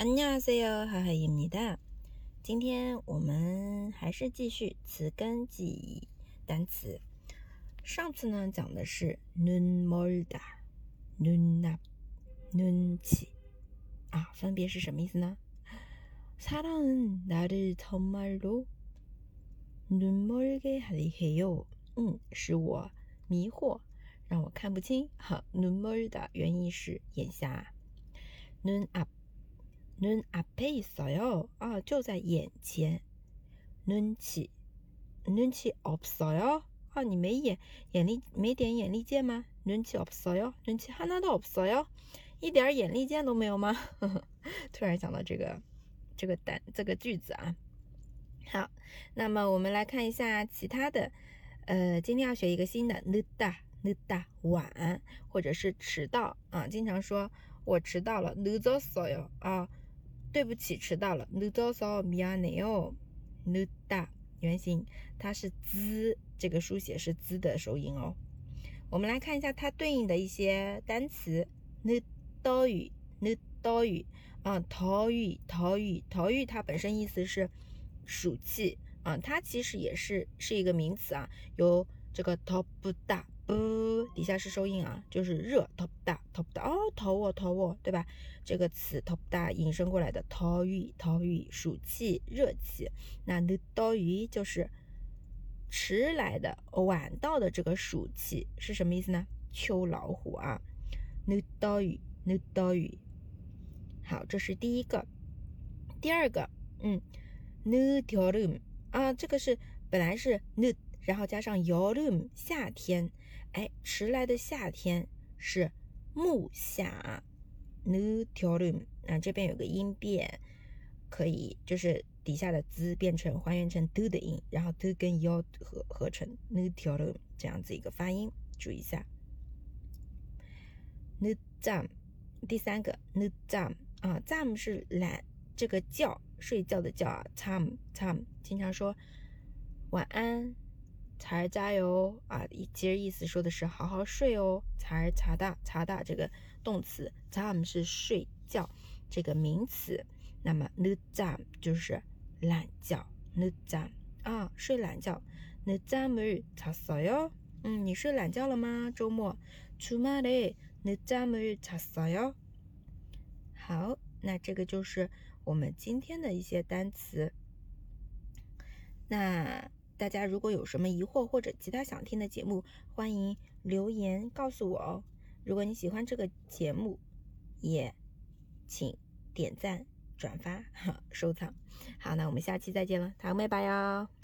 안녕하세요，哈哈입니다。今天我们还是继续词根记忆单词。上次呢讲的是눈멀 다、 눈 앞、 눈치啊，分别是什么意思呢？사랑은나를정말로눈멀게하해 요。 嗯，使我迷惑，让我看不清。哈，눈멀다原意是眼瞎。눈 앞。 눈앞에있어요啊，就在眼前。눈치눈치없어요啊，你没眼眼力没点眼力见吗？눈치없어요눈치하나도없어요一点眼力见都没有吗？突然想到这个这个单这个句子啊。好，那么我们来看一下其他的。呃，今天要学一个新的，늦다늦다晚，或者是迟到啊。经常说我迟到了，늦었어요啊。 对不起，迟到了。늦어서미안해 요。 늦다原型，它是 z 这个书写是 z 的收音哦。我们来看一下它对应的一些单词。늦더 위， 늦더 위， 啊，더위 더위 더위它本身意思是暑气啊，它其实也是是一个名词啊，有 这个 top 大，呃，底下是收音啊，就是热 top 大 top 大哦，tower tower 对吧？这个词 top 大，引申过来的，tory tory 暑气热气。那 nootory 就是迟来的，晚到的这个暑气是什么意思呢？秋老虎啊，nootory，nootory。好，这是第一个，第二个嗯，nootory 啊，这个是本来是 n t。然后加上 yorum 夏天，哎，迟来的夏天是木夏 n u t o r u m 那这边有个音变，可以就是底下的 z 变成还原成 d 的音，然后 d 跟 y o 合合成 n u t o r u m 这样子一个发音，注意一下。n u z a m 第三个 n u z a m 啊，jam 是懒，这个觉睡觉的觉啊 t a m t a m 经常说晚安。才加油啊！其实意思说的是好好睡哦。才查大查大这个动词，time 是睡觉这个名词。那么 늦잠就是懒觉。늦잠啊，睡懒觉。늦잠을잤어 요？ 嗯，你睡懒觉了吗？周末。주말에늦잠을잤어 요？ 好，那这个就是我们今天的一些单词。那。 大家如果有什么疑惑或者其他想听的节目，欢迎留言告诉我哦。如果你喜欢这个节目，也请点赞、转发、收藏。好，那我们下期再见了，糖妹拜哟。